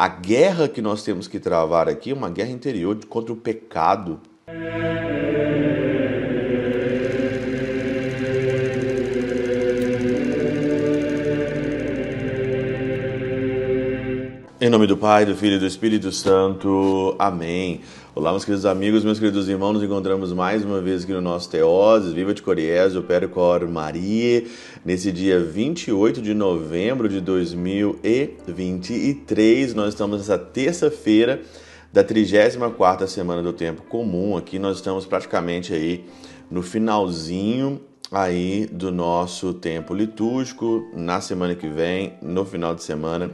A guerra que nós temos que travar aqui é uma guerra interior contra o pecado. Em nome do Pai, do Filho e do Espírito Santo. Amém. Olá, meus queridos amigos, meus queridos irmãos, nos encontramos mais uma vez aqui no nosso Teoses, Viva de Coriés, o Percor Maria, nesse dia 28 de novembro de 2023. Nós estamos nessa terça-feira da 34ª semana do Tempo Comum. Aqui nós estamos praticamente aí no finalzinho aí do nosso tempo litúrgico. Na semana que vem, no final de semana,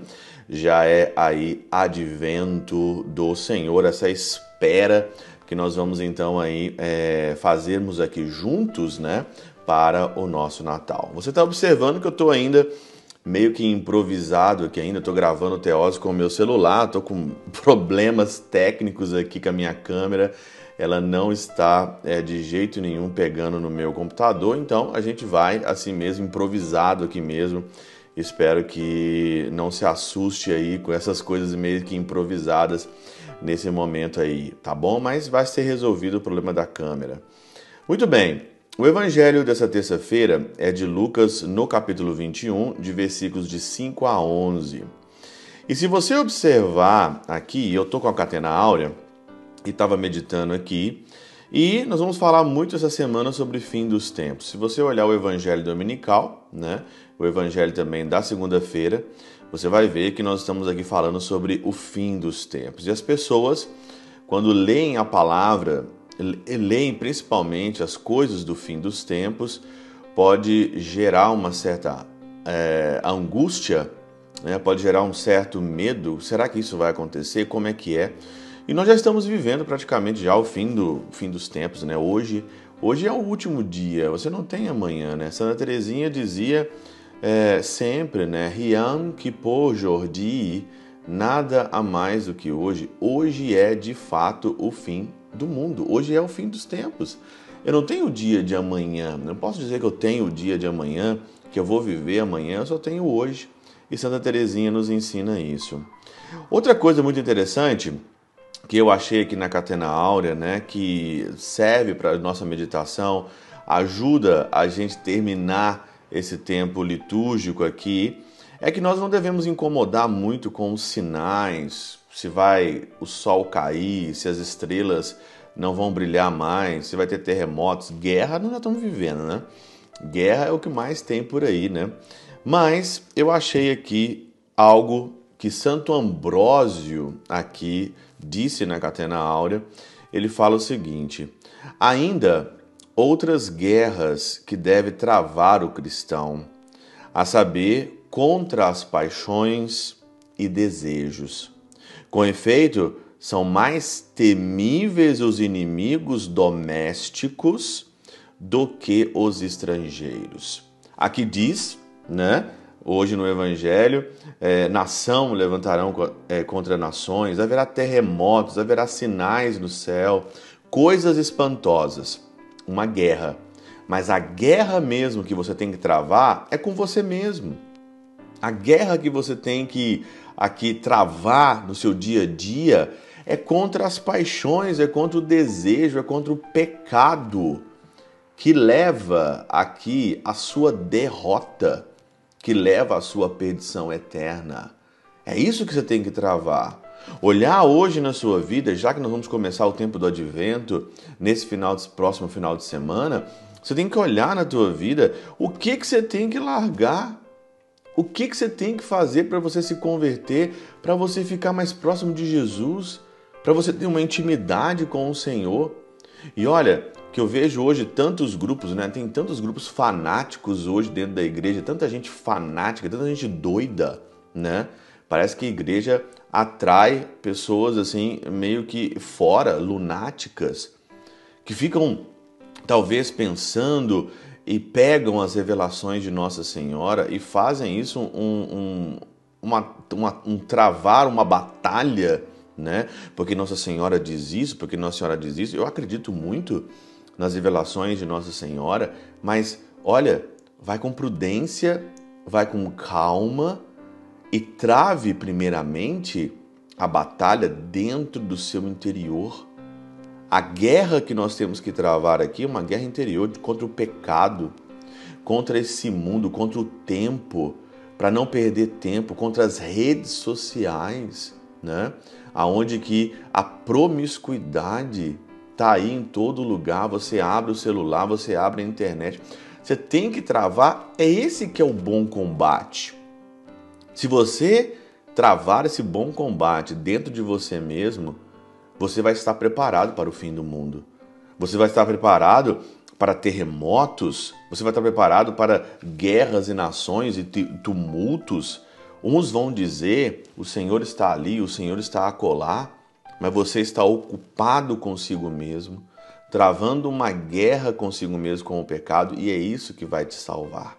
já é aí advento do Senhor, essa espera que nós vamos então aí é, fazermos aqui juntos, né, para o nosso Natal. Você está observando que eu estou ainda meio que improvisado aqui ainda, estou gravando o Teose com o meu celular, estou com problemas técnicos aqui com a minha câmera, ela não está é, de jeito nenhum pegando no meu computador, então a gente vai assim mesmo, improvisado aqui mesmo, Espero que não se assuste aí com essas coisas meio que improvisadas nesse momento aí, tá bom? Mas vai ser resolvido o problema da câmera. Muito bem. O evangelho dessa terça-feira é de Lucas, no capítulo 21, de versículos de 5 a 11. E se você observar aqui, eu estou com a catena áurea e estava meditando aqui, e nós vamos falar muito essa semana sobre fim dos tempos. Se você olhar o evangelho dominical, né, o evangelho também da segunda-feira, você vai ver que nós estamos aqui falando sobre o fim dos tempos. E as pessoas, quando leem a palavra, leem principalmente as coisas do fim dos tempos, pode gerar uma certa é, angústia, né? pode gerar um certo medo. Será que isso vai acontecer? Como é que é? E nós já estamos vivendo praticamente já o fim, do, fim dos tempos, né? Hoje, hoje é o último dia, você não tem amanhã, né? Santa Teresinha dizia é, sempre, né? Riam Kippur Jordi, nada a mais do que hoje. Hoje é de fato o fim do mundo. Hoje é o fim dos tempos. Eu não tenho o dia de amanhã. Não posso dizer que eu tenho o dia de amanhã, que eu vou viver amanhã. Eu só tenho hoje. E Santa Teresinha nos ensina isso. Outra coisa muito interessante que eu achei aqui na Catena Áurea, né, que serve para nossa meditação, ajuda a gente terminar esse tempo litúrgico aqui, é que nós não devemos incomodar muito com os sinais, se vai o sol cair, se as estrelas não vão brilhar mais, se vai ter terremotos, guerra nós já estamos vivendo, né? Guerra é o que mais tem por aí, né? Mas eu achei aqui algo que Santo Ambrósio aqui disse na Catena Áurea. Ele fala o seguinte: ainda outras guerras que deve travar o cristão, a saber, contra as paixões e desejos. Com efeito, são mais temíveis os inimigos domésticos do que os estrangeiros. Aqui diz, né? Hoje no Evangelho, é, nação levantarão é, contra nações, haverá terremotos, haverá sinais no céu, coisas espantosas uma guerra. Mas a guerra mesmo que você tem que travar é com você mesmo. A guerra que você tem que aqui travar no seu dia a dia é contra as paixões, é contra o desejo, é contra o pecado que leva aqui a sua derrota, que leva a sua perdição eterna. É isso que você tem que travar. Olhar hoje na sua vida, já que nós vamos começar o tempo do advento, nesse final de, próximo final de semana, você tem que olhar na tua vida o que, que você tem que largar. O que, que você tem que fazer para você se converter, para você ficar mais próximo de Jesus, para você ter uma intimidade com o Senhor. E olha, que eu vejo hoje tantos grupos, né? Tem tantos grupos fanáticos hoje dentro da igreja, tanta gente fanática, tanta gente doida, né? Parece que a igreja atrai pessoas assim meio que fora, lunáticas, que ficam talvez pensando e pegam as revelações de Nossa Senhora e fazem isso um, um, uma, uma, um travar uma batalha, né? Porque Nossa Senhora diz isso, porque Nossa Senhora diz isso. Eu acredito muito nas revelações de Nossa Senhora, mas olha, vai com prudência, vai com calma e trave primeiramente a batalha dentro do seu interior. A guerra que nós temos que travar aqui é uma guerra interior contra o pecado, contra esse mundo, contra o tempo, para não perder tempo, contra as redes sociais, né? Aonde que a promiscuidade tá aí em todo lugar, você abre o celular, você abre a internet. Você tem que travar, é esse que é o bom combate. Se você travar esse bom combate dentro de você mesmo, você vai estar preparado para o fim do mundo. Você vai estar preparado para terremotos, você vai estar preparado para guerras e nações e tumultos. Uns vão dizer: o Senhor está ali, o Senhor está acolá, mas você está ocupado consigo mesmo, travando uma guerra consigo mesmo com o pecado, e é isso que vai te salvar.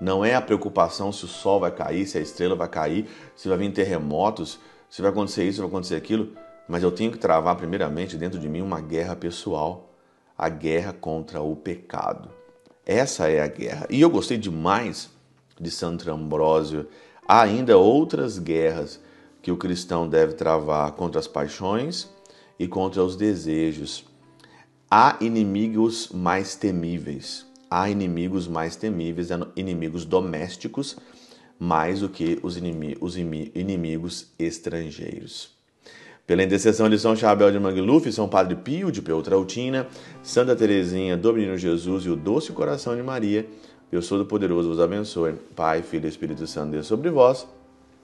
Não é a preocupação se o sol vai cair, se a estrela vai cair, se vai vir terremotos, se vai acontecer isso, se vai acontecer aquilo, mas eu tenho que travar primeiramente dentro de mim uma guerra pessoal, a guerra contra o pecado. Essa é a guerra. E eu gostei demais de Santo Ambrósio. Há ainda outras guerras que o cristão deve travar contra as paixões e contra os desejos. Há inimigos mais temíveis há inimigos mais temíveis, inimigos domésticos, mais do que os, inimigos estrangeiros. Pela intercessão de São Chabel de Mangluf, São Padre Pio de Peltrautina, Santa Teresinha do Menino Jesus e o Doce Coração de Maria, Deus Todo-Poderoso vos abençoe. Pai, Filho e Espírito Santo, Deus sobre vós